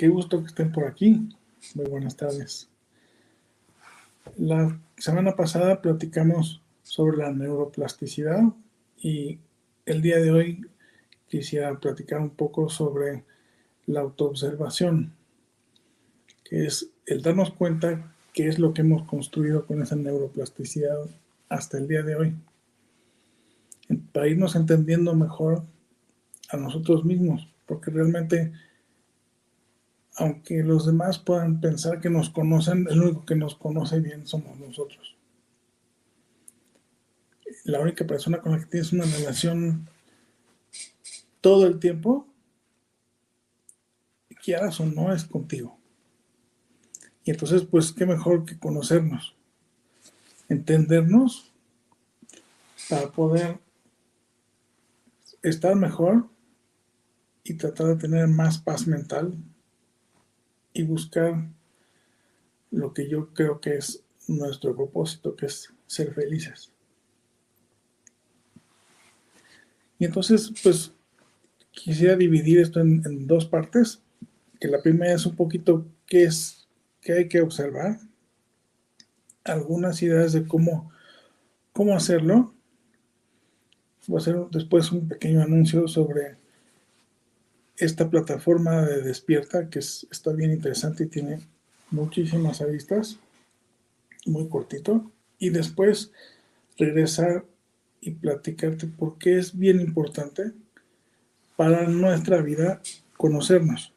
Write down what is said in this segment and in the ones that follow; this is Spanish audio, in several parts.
Qué gusto que estén por aquí. Muy buenas tardes. La semana pasada platicamos sobre la neuroplasticidad y el día de hoy quisiera platicar un poco sobre la autoobservación, que es el darnos cuenta qué es lo que hemos construido con esa neuroplasticidad hasta el día de hoy, para irnos entendiendo mejor a nosotros mismos, porque realmente aunque los demás puedan pensar que nos conocen, el único que nos conoce bien somos nosotros. La única persona con la que tienes una relación todo el tiempo, quieras o no, es contigo. Y entonces, pues, qué mejor que conocernos, entendernos para poder estar mejor y tratar de tener más paz mental y buscar lo que yo creo que es nuestro propósito, que es ser felices. Y entonces, pues, quisiera dividir esto en, dos partes, que la primera es un poquito qué es, qué hay que observar, algunas ideas de cómo, cómo hacerlo. Voy a hacer después un pequeño anuncio sobre esta plataforma de Despierta, que está bien interesante y tiene muchísimas aristas, muy cortito, y después regresar y platicarte por qué es bien importante para nuestra vida conocernos,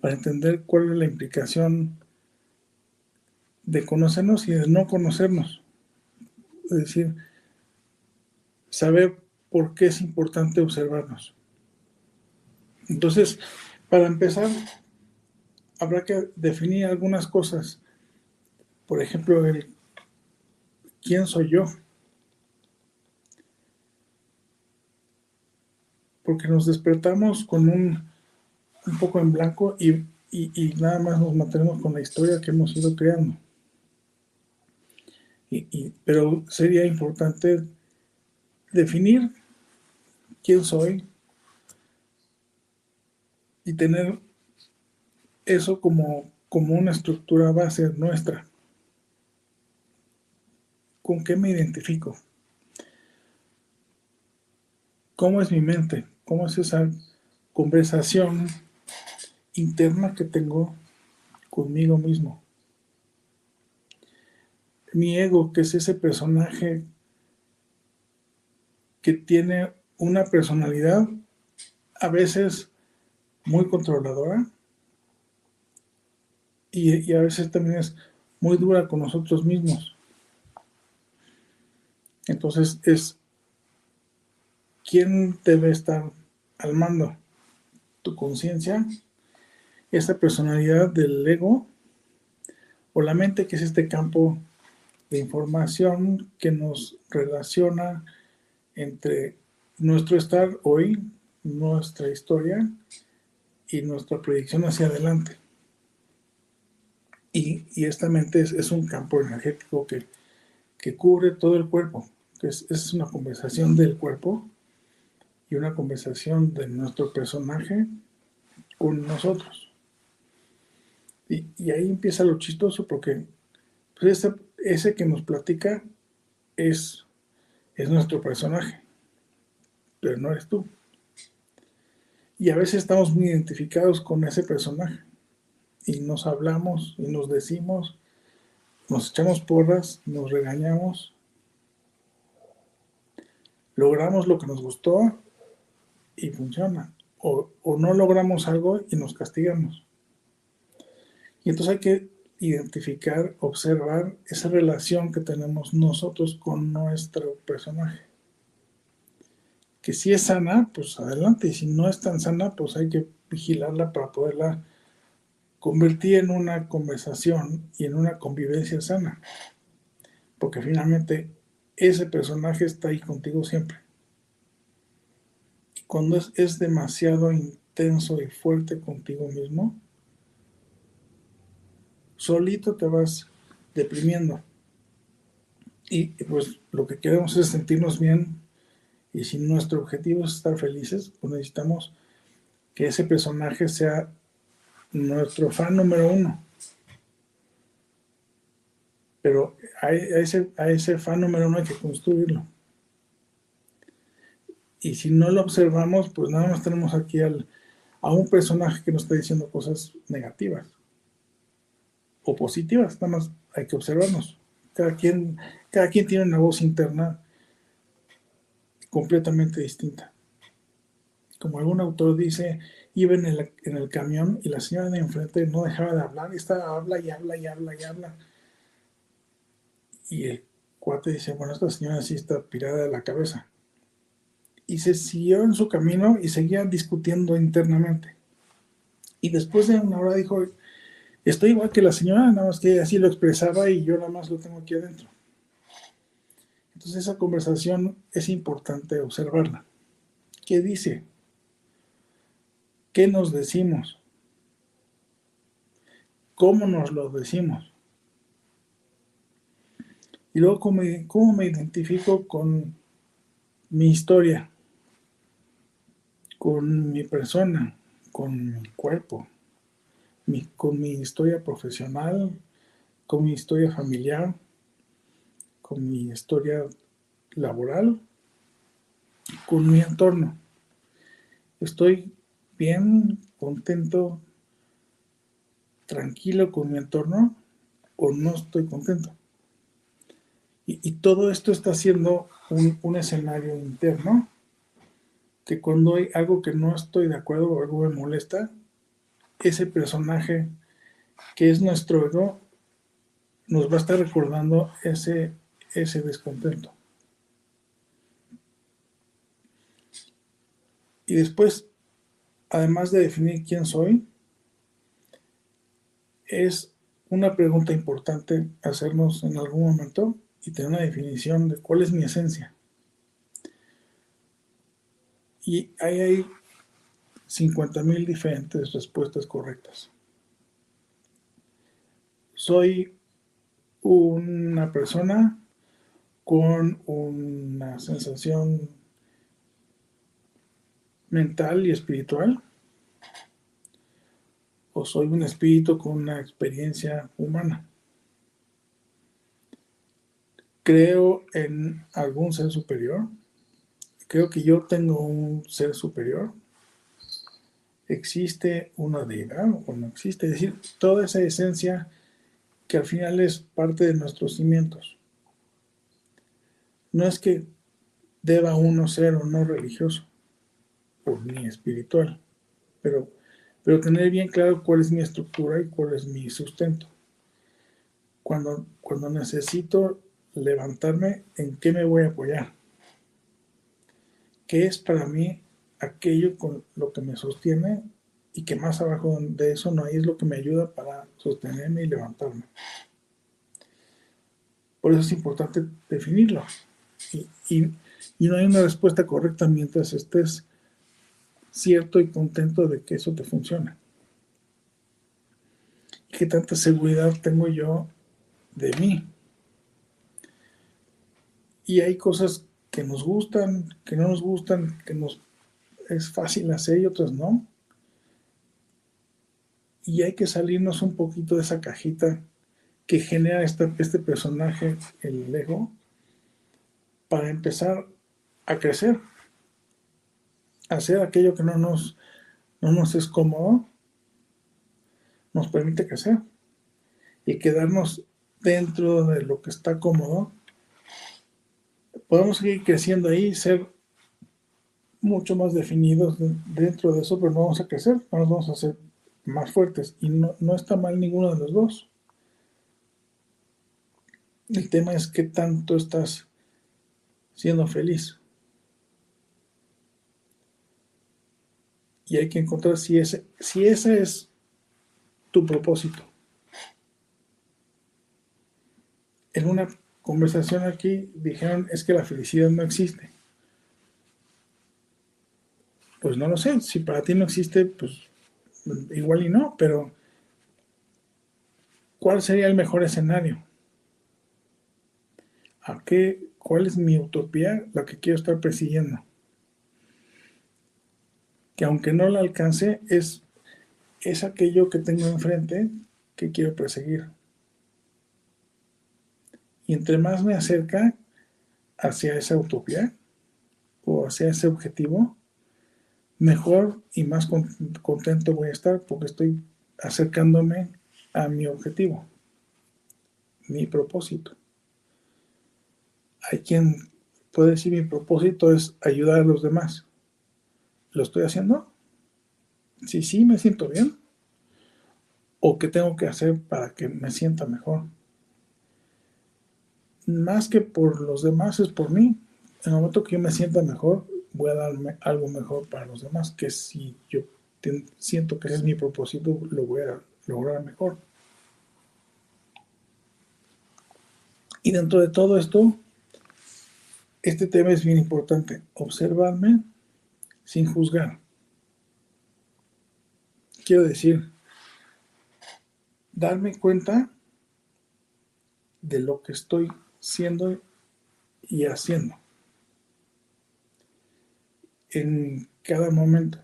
para entender cuál es la implicación de conocernos y de no conocernos. Es decir, saber por qué es importante observarnos. Entonces, para empezar, habrá que definir algunas cosas. Por ejemplo, el quién soy yo. Porque nos despertamos con un, un poco en blanco y, nada más nos mantenemos con la historia que hemos ido creando. pero sería importante definir quién soy, y tener eso como, como una estructura base nuestra. ¿Con qué me identifico? ¿Cómo es mi mente? ¿Cómo es esa conversación interna que tengo conmigo mismo? mi ego, que es ese personaje que tiene una personalidad a veces muy controladora. Y, a veces también es muy dura con nosotros mismos. Entonces es quién debe estar al mando, tu conciencia, esa personalidad del ego o la mente que es este campo de información que nos relaciona entre nuestro estar hoy, nuestra historia y nuestra proyección hacia adelante. Y, esta mente es, un campo energético que, cubre todo el cuerpo, que es, una conversación del cuerpo y una conversación de nuestro personaje con nosotros. Y, ahí empieza lo chistoso porque pues, ese, ese, que nos platica es, es nuestro personaje, pero no eres tú. Y a veces estamos muy identificados con ese personaje y nos hablamos y nos decimos, nos echamos porras, nos regañamos, logramos lo que nos gustó y funciona. O, o, no logramos algo y nos castigamos. Y entonces hay que identificar, observar esa relación que tenemos nosotros con nuestro personaje. Que si es sana, pues adelante. Y si no es tan sana, pues hay que vigilarla para poderla convertir en una conversación y en una convivencia sana. Porque finalmente ese personaje está ahí contigo siempre. Cuando es, es demasiado intenso y fuerte contigo mismo, solito te vas deprimiendo. Y pues lo que queremos es sentirnos bien y si nuestro objetivo es estar felices, pues necesitamos que ese personaje sea nuestro fan número uno. Pero a, ese, a ese fan número uno hay que construirlo. Y si no lo observamos, pues nada más tenemos aquí al, a un personaje que nos está diciendo cosas negativas o positivas, nada más hay que observarnos. Cada quien, cada quien tiene una voz interna completamente distinta. Como algún autor dice, iba en el, en el camión y la señora de enfrente no dejaba de hablar y estaba, habla y habla y habla y habla. Y el cuate dice, bueno, esta señora sí está pirada de la cabeza. Y se siguió en su camino y seguían discutiendo internamente. Y después de una hora dijo, Estoy igual que la señora, nada más que así lo expresaba y yo nada más lo tengo aquí adentro. Entonces esa conversación es importante observarla. ¿Qué dice? ¿Qué nos decimos? ¿Cómo nos lo decimos? Y luego, ¿cómo, cómo me identifico con mi historia? Con mi persona, con mi cuerpo, con mi historia profesional, con mi historia familiar, mi historia laboral, con mi entorno. Estoy bien, contento, tranquilo con mi entorno o no estoy contento. Y, todo esto está siendo un, un, escenario interno que cuando hay algo que no estoy de acuerdo o algo me molesta, ese personaje que es nuestro ego nos va a estar recordando ese, ese descontento. Y después, además de definir quién soy, es una pregunta importante hacernos en algún momento y tener una definición de cuál es mi esencia. Y ahí hay 50.000 diferentes respuestas correctas. Soy una persona con una sensación mental y espiritual o soy un espíritu con una experiencia humana. Creo en algún ser superior. Creo que yo tengo un ser superior existe una deidad o no existe. Es decir, toda esa esencia que al final es parte de nuestros cimientos. No es que deba uno ser o no religioso, o ni espiritual, pero, pero tener bien claro cuál es mi estructura y cuál es mi sustento. Cuando, cuando necesito levantarme, ¿en qué me voy a apoyar? ¿Qué es para mí aquello con lo que me sostiene y que más abajo de eso no hay es lo que me ayuda para sostenerme y levantarme? Por eso es importante definirlo. Y, no hay una respuesta correcta mientras estés cierto y contento de que eso te funciona. ¿Y qué tanta seguridad tengo yo de mí? Y hay cosas que nos gustan, que no nos gustan, que nos es fácil hacer y otras no. Y hay que salirnos un poquito de esa cajita que genera este personaje, el ego, para empezar a crecer, hacer aquello que no nos, no nos es cómodo, nos permite crecer y quedarnos dentro de lo que está cómodo podemos seguir creciendo ahí, ser mucho más definidos dentro de eso, pero no vamos a crecer, no nos vamos a hacer más fuertes. Y no, no está mal ninguno de los dos. El tema es qué tanto estás siendo feliz. Y hay que encontrar si ese, si ese es tu propósito. En una conversación aquí dijeron es que la felicidad no existe. Pues no lo sé, si para ti no existe, pues igual y no, pero ¿cuál sería el mejor escenario? ¿A qué, ¿Cuál es mi utopía, la que quiero estar persiguiendo? Que aunque no la alcance, es, es aquello que tengo enfrente que quiero perseguir. Y entre más me acerca hacia esa utopía o hacia ese objetivo, mejor y más contento voy a estar porque estoy acercándome a mi objetivo, mi propósito. Hay quien puede decir mi propósito es ayudar a los demás. ¿Lo estoy haciendo? Sí, sí, me siento bien. ¿O qué tengo que hacer para que me sienta mejor? más que por los demás, es por mí. En el momento que yo me sienta mejor, voy a darme algo mejor para los demás, que si yo siento que ese es mi propósito, lo voy a lograr mejor. Y dentro de todo esto, este tema es bien importante, observarme sin juzgar. Quiero decir, darme cuenta de lo que estoy siendo y haciendo en cada momento.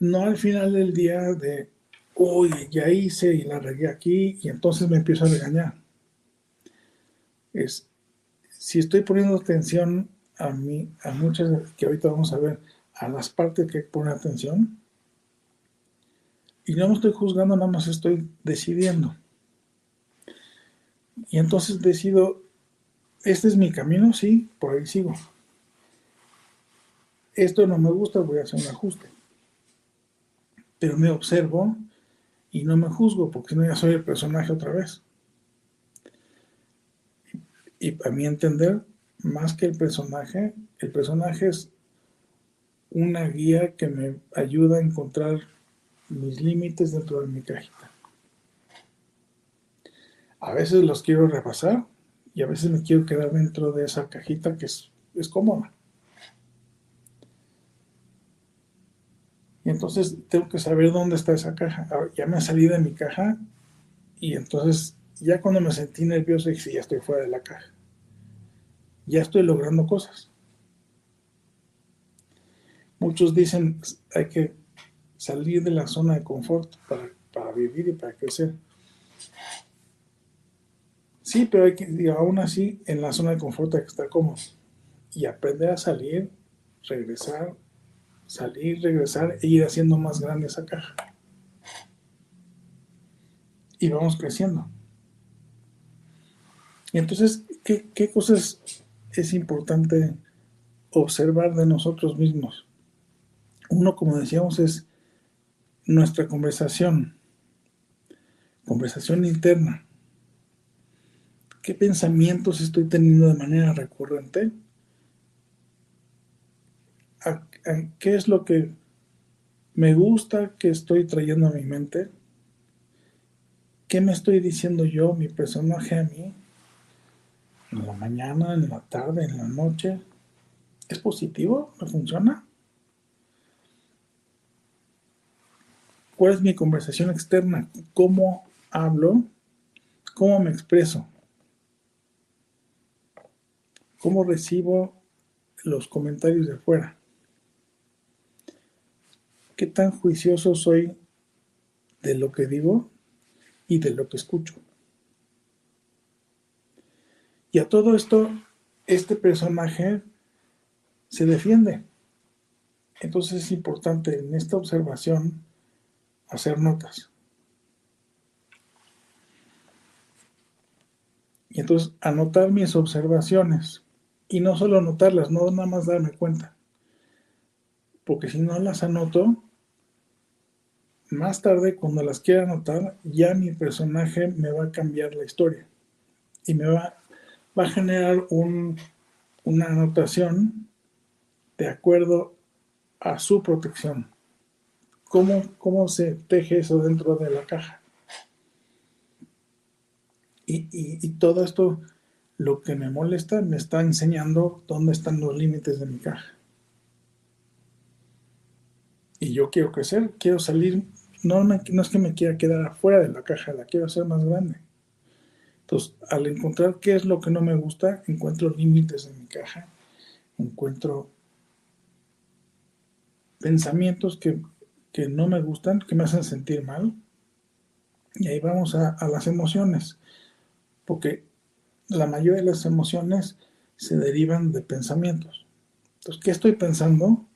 No al final del día de, uy, ya hice y la regué aquí y entonces me empiezo a regañar. Es, si estoy poniendo atención a mí, a muchas que ahorita vamos a ver, a las partes que pone atención, y no me estoy juzgando, nada más estoy decidiendo. Y entonces decido, este es mi camino, sí, por ahí sigo. Esto no me gusta, voy a hacer un ajuste. Pero me observo y no me juzgo, porque no ya soy el personaje otra vez. Y para mí entender, más que el personaje, el personaje es una guía que me ayuda a encontrar mis límites dentro de mi cajita a veces los quiero repasar y a veces me quiero quedar dentro de esa cajita que es, cómoda. Y entonces tengo que saber dónde está esa caja. Ya me salí de mi caja y entonces ya cuando me sentí nervioso dije, ya estoy fuera de la caja. Ya estoy logrando cosas. Muchos dicen hay que salir de la zona de confort para, para vivir y para crecer. Sí, pero hay que, aún así, en la zona de confort hay que estar cómodo y aprender a salir, regresar, salir, regresar e ir haciendo más grande esa caja. y vamos creciendo. Y entonces, ¿qué, qué cosas es importante observar de nosotros mismos? Uno, como decíamos, es nuestra conversación, conversación interna. ¿Qué pensamientos estoy teniendo de manera recurrente? ¿Qué es lo que me gusta que estoy trayendo a mi mente? ¿Qué me estoy diciendo yo, mi personaje a mí? En la mañana, en la tarde, en la noche. ¿Es positivo? ¿Me funciona? ¿Cuál es mi conversación externa? ¿Cómo hablo? ¿Cómo me expreso? ¿Cómo recibo los comentarios de afuera? ¿Qué tan juicioso soy de lo que digo y de lo que escucho? Y a todo esto, este personaje se defiende. Entonces es importante en esta observación hacer notas. Y entonces anotar mis observaciones. Y no solo anotarlas, no nada más darme cuenta. Porque si no las anoto, más tarde cuando las quiera anotar, ya mi personaje me va a cambiar la historia. Y me va, va a generar un, una anotación de acuerdo a su protección. ¿Cómo, se teje eso dentro de la caja? Y, todo esto, lo que me molesta, me está enseñando dónde están los límites de mi caja. Y yo quiero crecer, quiero salir, no, no es que me quiera quedar afuera de la caja, la quiero hacer más grande. Entonces, al encontrar qué es lo que no me gusta, encuentro límites de mi caja, encuentro pensamientos que que no me gustan, que me hacen sentir mal. Y ahí vamos a, las emociones, porque la mayoría de las emociones se derivan de pensamientos. Entonces, ¿qué estoy pensando?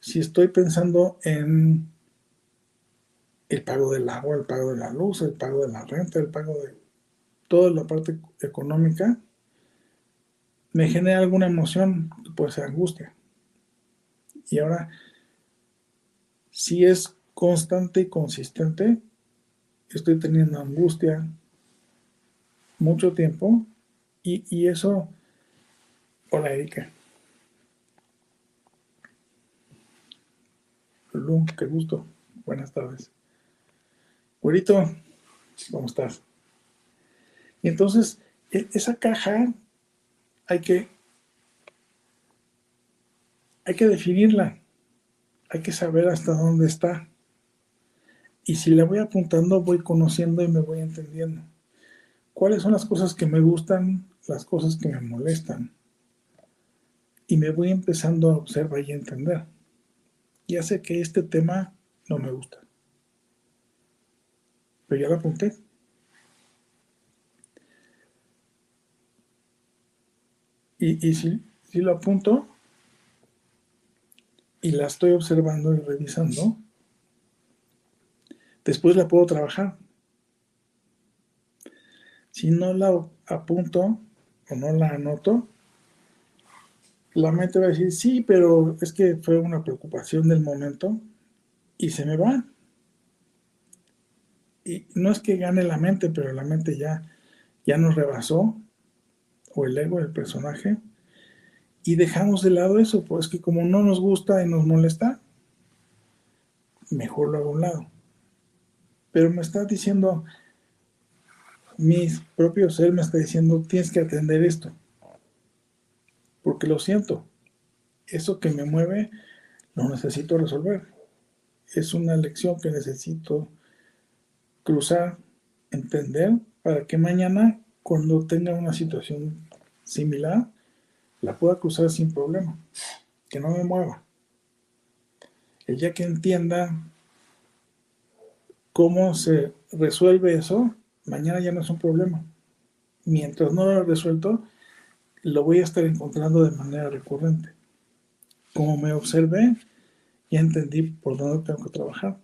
Si estoy pensando en el pago del agua, el pago de la luz, el pago de la renta, el pago de toda la parte económica, me genera alguna emoción puede ser angustia. Y ahora si es constante y consistente, estoy teniendo angustia mucho tiempo y, eso, hola Erika. Lulú, qué gusto. Buenas tardes. Güerito, ¿cómo estás? Y entonces, e, esa caja hay que, hay que definirla hay que saber hasta dónde está. Y si le voy apuntando, voy conociendo y me voy entendiendo. ¿Cuáles son las cosas que me gustan, las cosas que me molestan? Y me voy empezando a observar y a entender. Ya sé que este tema no me gusta. Pero ya lo apunté. Y, si, si lo apunto, y la estoy observando y revisando, después la puedo trabajar. Si no la apunto o no la anoto, la mente va a decir, sí, pero es que fue una preocupación del momento y se me va. Y no es que gane la mente, pero la mente ya, ya nos rebasó, o el ego del personaje, y dejamos de lado eso, pues que como no nos gusta y nos molesta, mejor lo hago a un lado. Pero me está diciendo, mi propio ser me está diciendo, tienes que atender esto. Porque lo siento, eso que me mueve lo necesito resolver. Es una lección que necesito cruzar, entender, para que mañana, cuando tenga una situación similar, la pueda cruzar sin problema, que no me mueva. El día que entienda cómo se resuelve eso, mañana ya no es un problema. Mientras no lo he resuelto, lo voy a estar encontrando de manera recurrente. Como me observé, ya entendí por dónde tengo que trabajar.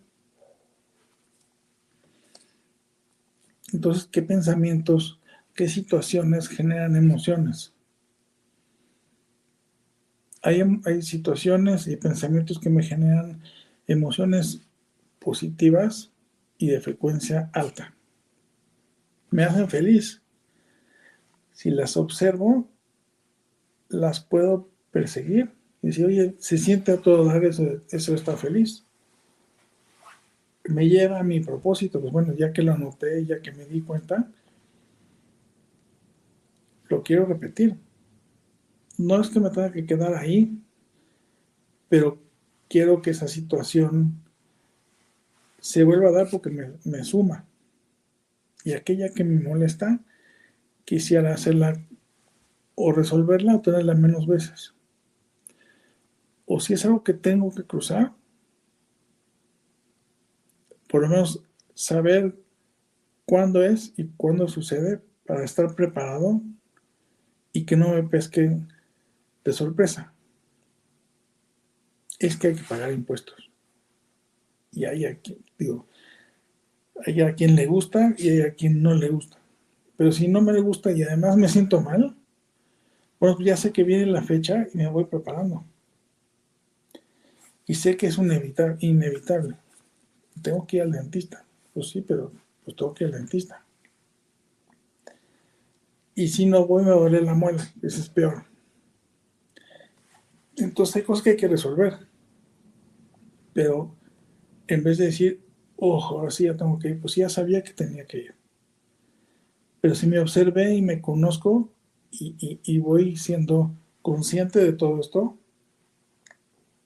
Entonces, ¿qué pensamientos, qué situaciones generan emociones? Hay, hay situaciones y pensamientos que me generan emociones positivas y de frecuencia alta. Me hacen feliz. Si las observo, las puedo perseguir y decir, oye, se siente a todo dar eso, eso está feliz me lleva a mi propósito, pues bueno, ya que lo anoté, ya que me di cuenta, lo quiero repetir. No es que me tenga que quedar ahí, pero quiero que esa situación se vuelva a dar porque me, me suma. Y aquella que me molesta, quisiera hacerla o resolverla o tenerla menos veces. O si es algo que tengo que cruzar, por lo menos saber cuándo es y cuándo sucede para estar preparado y que no me pesque de sorpresa. Es que hay que pagar impuestos. Y hay a quien, digo, hay a quien le gusta y hay a quien no le gusta. Pero si no me le gusta y además me siento mal, bueno, ya sé que viene la fecha y me voy preparando. Y sé que es un inevitable tengo que ir al dentista. Pues sí, pero pues tengo que ir al dentista. Y si no voy, me duele la muela. Eso es peor. Entonces hay cosas que hay que resolver. Pero en vez de decir, ojo, ahora sí ya tengo que ir, pues ya sabía que tenía que ir. Pero si me observé y me conozco y, y voy siendo consciente de todo esto,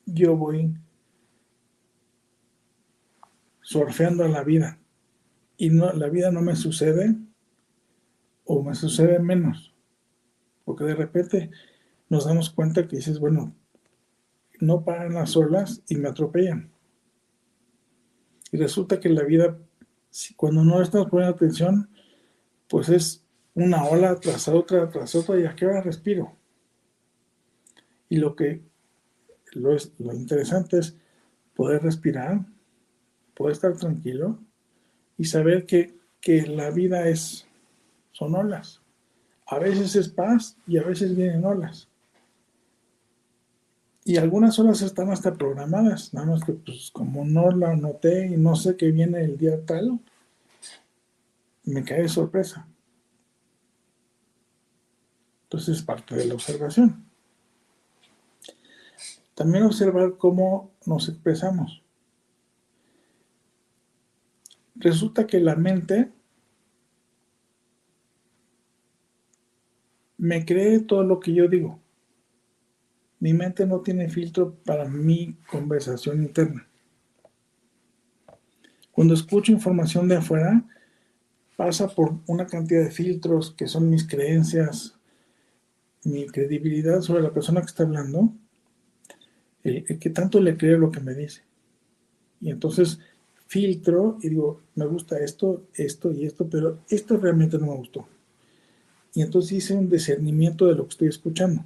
yo voy surfeando la vida y no, la vida no me sucede o me sucede menos. Porque de repente nos damos cuenta que dices, bueno, no paran las olas y me atropellan. Y resulta que la vida, cuando no estamos poniendo atención, pues es una ola tras otra, tras otra, y a qué hora respiro. Y lo que lo, es, lo interesante es poder respirar, poder estar tranquilo y saber que, la vida es, son olas. A veces es paz y a veces vienen olas. Y algunas olas están hasta programadas, nada más que pues como no la noté y no sé que viene el día tal, me cae de sorpresa. Entonces es parte de la observación. También observar cómo nos expresamos. Resulta que la mente me cree todo lo que yo digo. Mi mente no tiene filtro para mi conversación interna. Cuando escucho información de afuera, pasa por una cantidad de filtros que son mis creencias, mi credibilidad sobre la persona que está hablando, el, que tanto le cree lo que me dice. Y entonces filtro y digo, me gusta esto, esto y esto, pero esto realmente no me gustó. Y entonces hice un discernimiento de lo que estoy escuchando.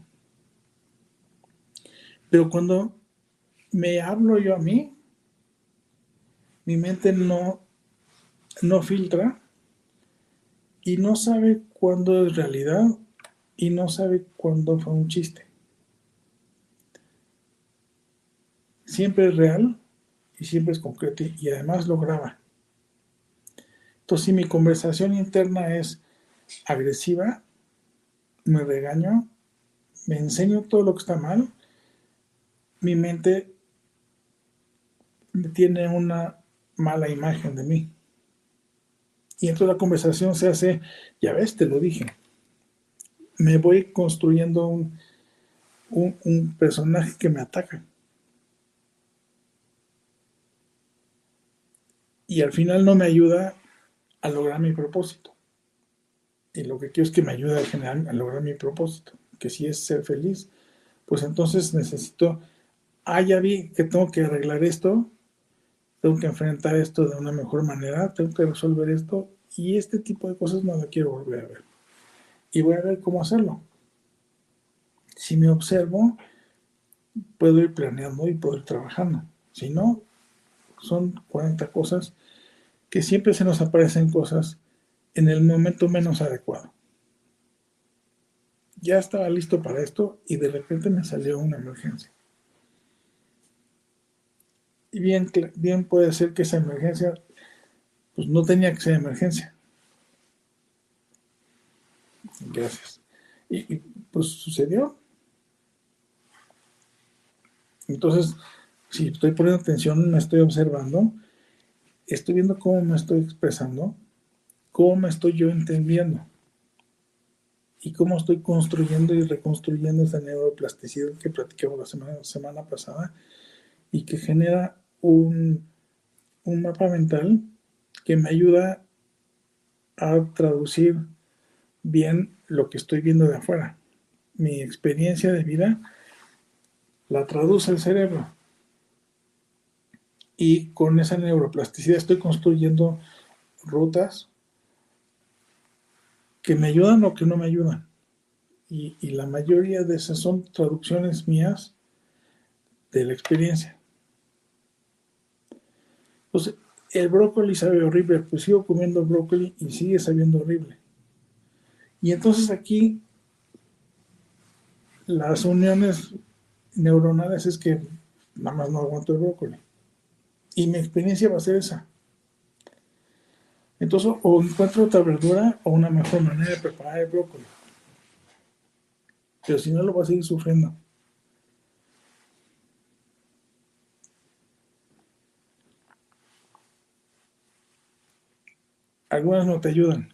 Pero cuando me hablo yo a mí, mi mente no, no filtra y no sabe cuándo es realidad y no sabe cuándo fue un chiste. Siempre es real y siempre es concreto y además lo graba. Entonces, si mi conversación interna es agresiva, me regaño, me enseño todo lo que está mal, mi mente tiene una mala imagen de mí. Y entonces la conversación se hace, ya ves, te lo dije, me voy construyendo un, un personaje que me ataca. y al final no me ayuda a lograr mi propósito. Y lo que quiero es que me ayude a, generar, a lograr mi propósito, que si es ser feliz, pues entonces necesito, ah, ya vi que tengo que arreglar esto, tengo que enfrentar esto de una mejor manera, tengo que resolver esto, y este tipo de cosas no lo quiero volver a ver. Y voy a ver cómo hacerlo. Si me observo, puedo ir planeando y puedo ir trabajando. Si no, son 40 cosas que siempre se nos aparecen cosas en el momento menos adecuado. Ya estaba listo para esto y de repente me salió una emergencia. Y bien, bien puede ser que esa emergencia, pues no tenía que ser emergencia. Gracias. Y, pues sucedió. Entonces, si estoy poniendo atención, me estoy observando, estoy viendo cómo me estoy expresando, cómo me estoy yo entendiendo y cómo estoy construyendo y reconstruyendo esa neuroplasticidad que platicamos la semana, semana pasada y que genera un, un mapa mental que me ayuda a traducir bien lo que estoy viendo de afuera. Mi experiencia de vida la traduce el cerebro. Y con esa neuroplasticidad estoy construyendo rutas que me ayudan o que no me ayudan. Y, y, la mayoría de esas son traducciones mías de la experiencia. Entonces, el brócoli sabe horrible, pues sigo comiendo brócoli y sigue sabiendo horrible. Y entonces aquí las uniones neuronales es que nada más no aguanto el brócoli. Y mi experiencia va a ser esa. Entonces, o encuentro otra verdura o una mejor manera de preparar el brócoli. Pero si no, lo voy a seguir sufriendo. Algunas no te ayudan.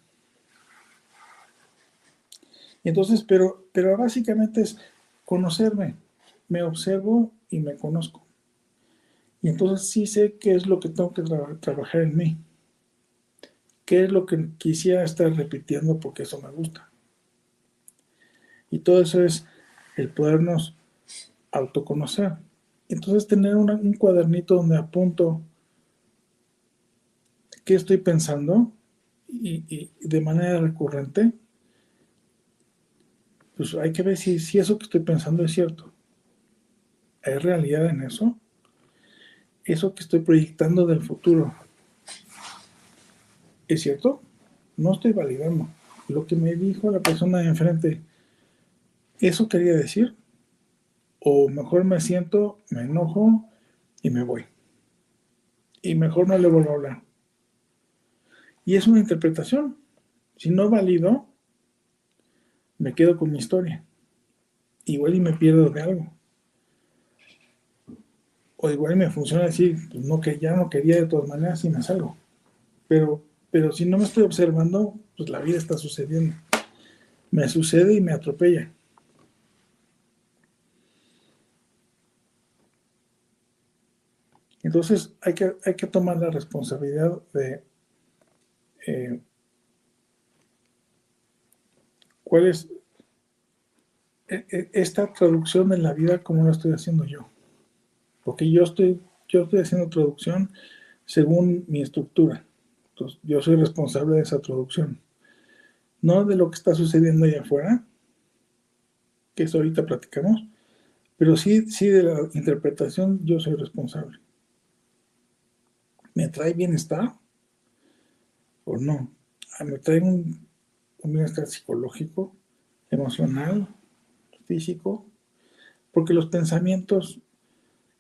Entonces, pero, pero básicamente es conocerme. Me observo y me conozco. Y entonces sí sé qué es lo que tengo que trabajar en mí. ¿Qué es lo que quisiera estar repitiendo porque eso me gusta? Y todo eso es el podernos autoconocer. Entonces tener un cuadernito donde apunto qué estoy pensando y de manera recurrente pues hay que ver si, si eso que estoy pensando es cierto. ¿Hay realidad en eso? Eso que estoy proyectando del futuro, ¿es cierto? No estoy validando. Lo que me dijo la persona de enfrente, ¿eso quería decir? O mejor me siento, me enojo y me voy. Y mejor no le vuelvo a hablar. Y es una interpretación. Si no valido, me quedo con mi historia. Igual y me pierdo de algo. O igual me funciona decir, pues no que ya no quería de todas maneras y me salgo. Pero, pero si no me estoy observando, pues la vida está sucediendo. Me sucede y me atropella. Entonces hay que, hay que tomar la responsabilidad de eh, cuál es e, e, esta traducción de la vida, cómo la estoy haciendo yo. Porque yo estoy, yo estoy haciendo traducción según mi estructura. Yo soy responsable de esa traducción. No de lo que está sucediendo allá afuera, que eso ahorita platicamos, pero sí, sí de la interpretación yo soy responsable. ¿Me trae bienestar o no? Ah, ¿Me trae un un bienestar psicológico, emocional, físico, porque los pensamientos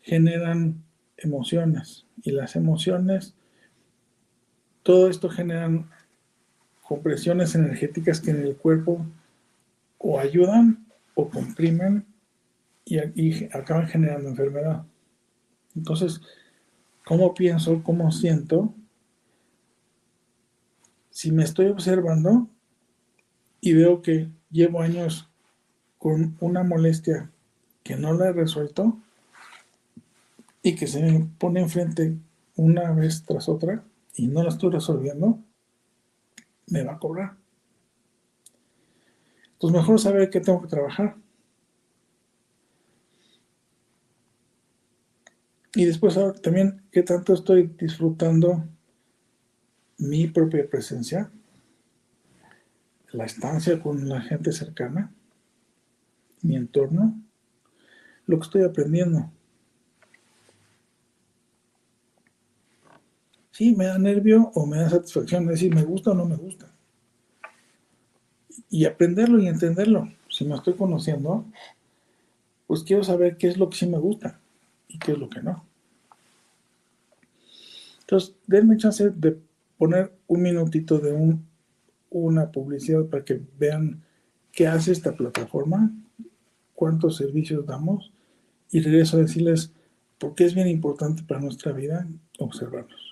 generan emociones y las emociones, todo esto generan compresiones energéticas que en el cuerpo o ayudan o comprimen y, y acaban generando enfermedad. Entonces, ¿cómo pienso? ¿Cómo siento? Si me estoy observando, y veo que llevo años con una molestia que no la he resuelto y que se me pone enfrente una vez tras otra y no la estoy resolviendo, me va a cobrar. Entonces mejor saber qué tengo que trabajar. Y después también qué tanto estoy disfrutando mi propia presencia la estancia con la gente cercana, mi entorno, lo que estoy aprendiendo. Sí, me da nervio o me da satisfacción, es decir, me gusta o no me gusta. y aprenderlo y entenderlo. Si me estoy conociendo, pues quiero saber qué es lo que sí me gusta y qué es lo que no. Entonces, denme chance de poner un minutito de un, una publicidad para que vean qué hace esta plataforma, cuántos servicios damos y regreso a decirles por qué es bien importante para nuestra vida observarnos.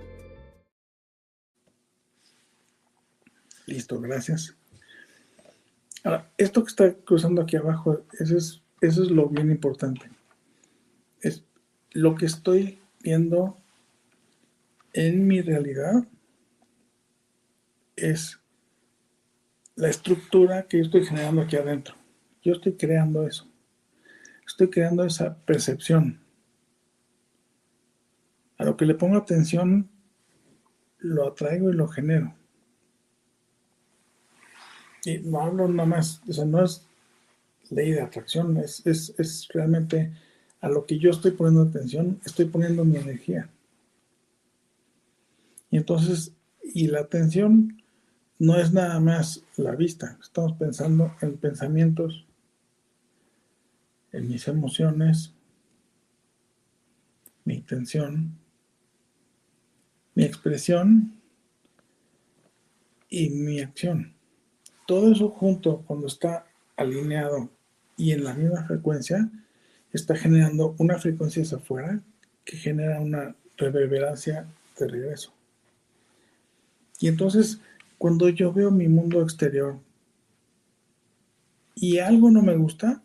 Listo, gracias. Ahora, esto que está cruzando aquí abajo, eso es eso es lo bien importante. Es lo que estoy viendo en mi realidad es la estructura que yo estoy generando aquí adentro. Yo estoy creando eso. Estoy creando esa percepción. A lo que le pongo atención, lo atraigo y lo genero. Y no hablo nada más, o sea, no es ley de atracción, es, es, realmente a lo que yo estoy poniendo atención, estoy poniendo mi energía. Y entonces, y la atención no es nada más la vista, estamos pensando en pensamientos, en mis emociones, mi intención, mi expresión y mi acción. Todo eso junto, cuando está alineado y en la misma frecuencia está generando una frecuencia hacia afuera que genera una reverberancia de regreso. Y entonces, cuando yo veo mi mundo exterior y algo no me gusta,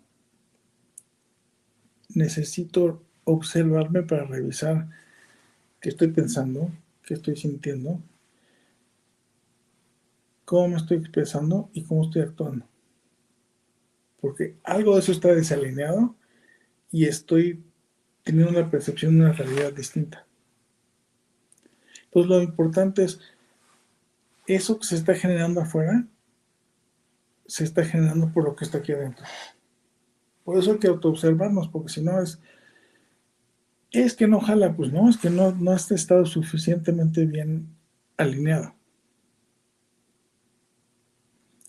necesito observarme para revisar qué estoy pensando, qué estoy sintiendo, cómo me estoy expresando y cómo estoy actuando porque algo de eso está desalineado y estoy teniendo una percepción de una realidad distinta. Entonces lo importante es, eso que se está generando afuera, se está generando por lo que está aquí adentro. Por eso hay que autoobservarnos, porque si no es, es que no jala, pues no, es que no, no ha estado suficientemente bien alineado.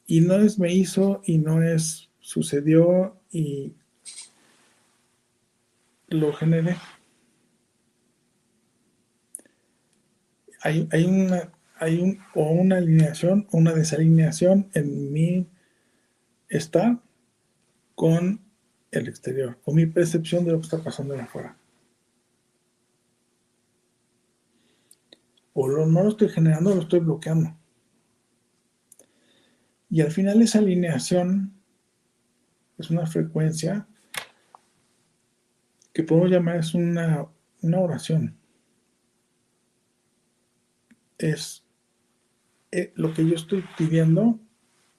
Y no es me hizo y no es sucedió y lo generé. Hay, una, hay un, o una alineación o una desalineación en mi estar con el exterior, o mi percepción de lo que está pasando de afuera. O no lo estoy generando, lo estoy bloqueando. Y al final esa alineación es una frecuencia que podemos llamar es una, oración. Es eh, lo que yo estoy pidiendo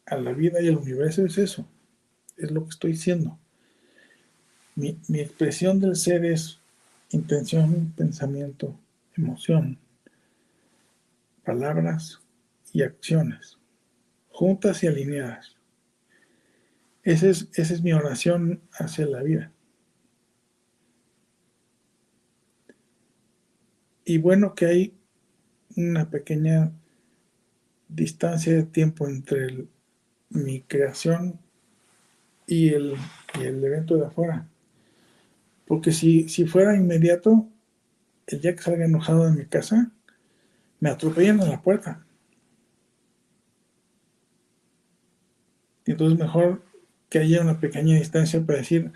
a la vida y al universo es eso, es lo que estoy siendo. Mi, mi expresión del ser es intención, pensamiento, emoción, palabras y acciones, juntas y alineadas. Esa es, mi oración hacia la vida. Y bueno que hay una pequeña distancia de tiempo entre mi creación y el, evento de afuera. Porque si, si, fuera inmediato, el día que salga enojado de mi casa, me atropellan en la puerta. Entonces mejor que haya una pequeña distancia para decir,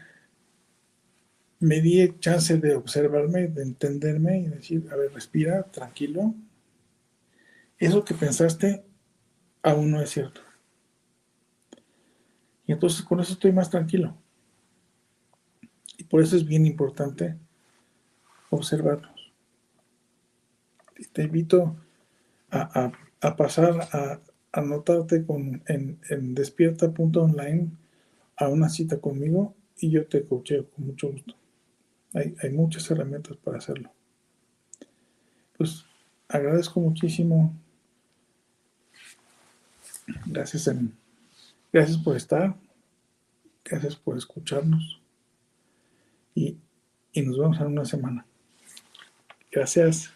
me di chance de observarme, de entenderme y decir, a ver, respira, tranquilo. Eso que pensaste aún no es cierto. Y entonces con eso estoy más tranquilo. Y por eso es bien importante observarnos. Te invito a, pasar a anotarte con, en, en despierta.online a una cita conmigo y yo te coacheo con mucho gusto. Hay, hay muchas herramientas para hacerlo. Pues agradezco muchísimo. Gracias, gracias por estar. Gracias por escucharnos. Y, y nos vemos en una semana. Gracias.